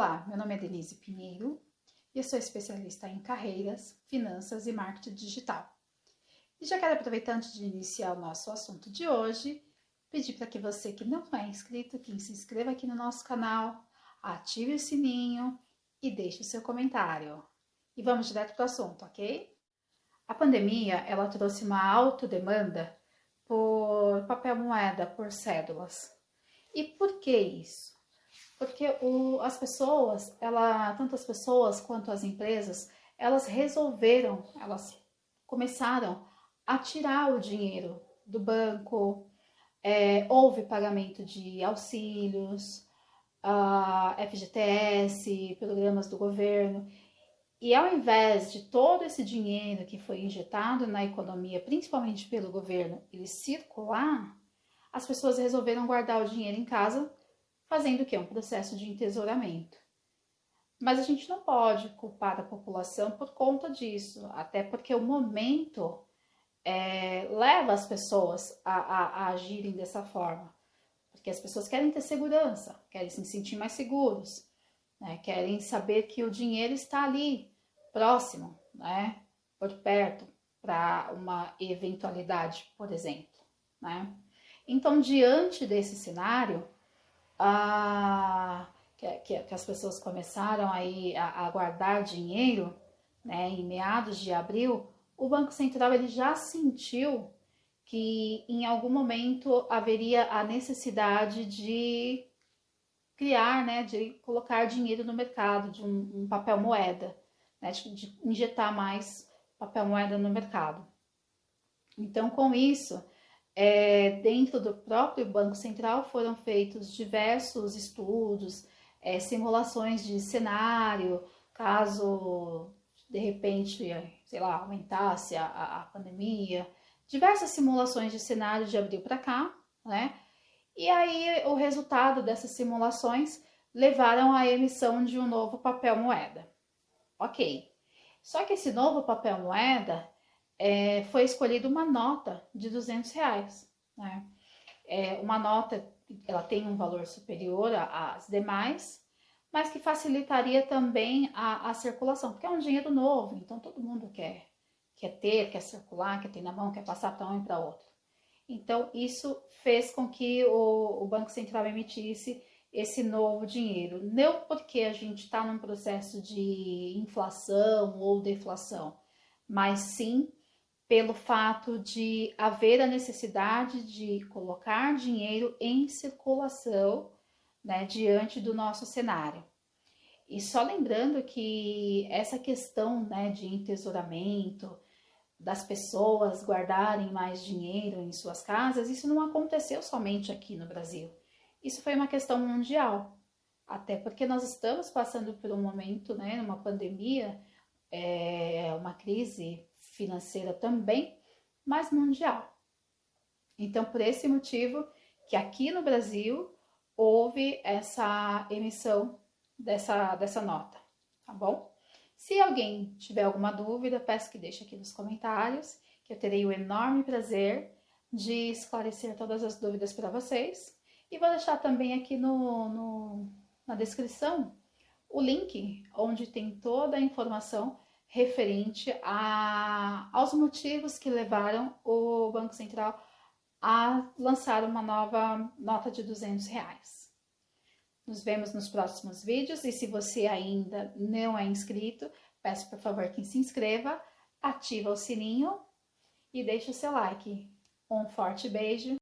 nome é Denise Pinheiro e eu sou especialista em carreiras, finanças e marketing digital. E já quero aproveitar antes de iniciar o nosso assunto de hoje, pedir para que você que não é inscrito, que se inscreva aqui no nosso canal, ative o sininho e deixe o seu comentário. E vamos direto para o assunto, ok? A pandemia, ela trouxe uma alta demanda por papel moeda, por cédulas. E por que isso? Porque o, as pessoas, ela, tanto as pessoas quanto as empresas, elas resolveram, elas começaram a tirar o dinheiro do banco, é, houve pagamento de auxílios, a FGTS, programas do governo, e ao invés de todo esse dinheiro que foi injetado na economia, principalmente pelo governo, ele circular, as pessoas resolveram guardar o dinheiro em casa fazendo o que? Um processo de entesouramento. Mas a gente não pode culpar a população por conta disso, até porque o momento é, leva as pessoas a, a, a agirem dessa forma. Porque as pessoas querem ter segurança, querem se sentir mais seguros, né? querem saber que o dinheiro está ali, próximo, né? por perto, para uma eventualidade, por exemplo. Né? Então, diante desse cenário, a, que, que, que, as pessoas começaram aí a, a guardar dinheiro, né, em meados de abril, o Banco Central ele já sentiu que em algum momento haveria a necessidade de criar, né, de colocar dinheiro no mercado, de um, um papel moeda, né, de, de injetar mais papel moeda no mercado. Então, com isso, é, dentro do próprio Banco Central foram feitos diversos estudos, é, simulações de cenário, caso de repente, sei lá, aumentasse a, a, a pandemia, diversas simulações de cenário de abril para cá, né? E aí o resultado dessas simulações levaram à emissão de um novo papel moeda. Ok. Só que esse novo papel moeda é, foi escolhida uma nota de 200 reais. Né? É, uma nota, ela tem um valor superior às demais, mas que facilitaria também a, a circulação, porque é um dinheiro novo, então todo mundo quer, quer ter, quer circular, quer ter na mão, quer passar para um e para outro. Então, isso fez com que o, o Banco Central emitisse esse novo dinheiro. Não porque a gente está num processo de inflação ou deflação, mas sim pelo fato de haver a necessidade de colocar dinheiro em circulação né, diante do nosso cenário. E só lembrando que essa questão né, de entesouramento, das pessoas guardarem mais dinheiro em suas casas, isso não aconteceu somente aqui no Brasil. Isso foi uma questão mundial. Até porque nós estamos passando por um momento, né, uma pandemia, é, uma crise financeira também, mas mundial. Então, por esse motivo que aqui no Brasil houve essa emissão dessa, dessa nota, tá bom? Se alguém tiver alguma dúvida, peço que deixe aqui nos comentários, que eu terei o enorme prazer de esclarecer todas as dúvidas para vocês. E vou deixar também aqui no, no, na descrição o link onde tem toda a informação referente a, aos motivos que levaram o Banco Central a lançar uma nova nota de 200 reais. Nos vemos nos próximos vídeos e se você ainda não é inscrito, peço por favor que se inscreva, ativa o sininho e deixe o seu like. Um forte beijo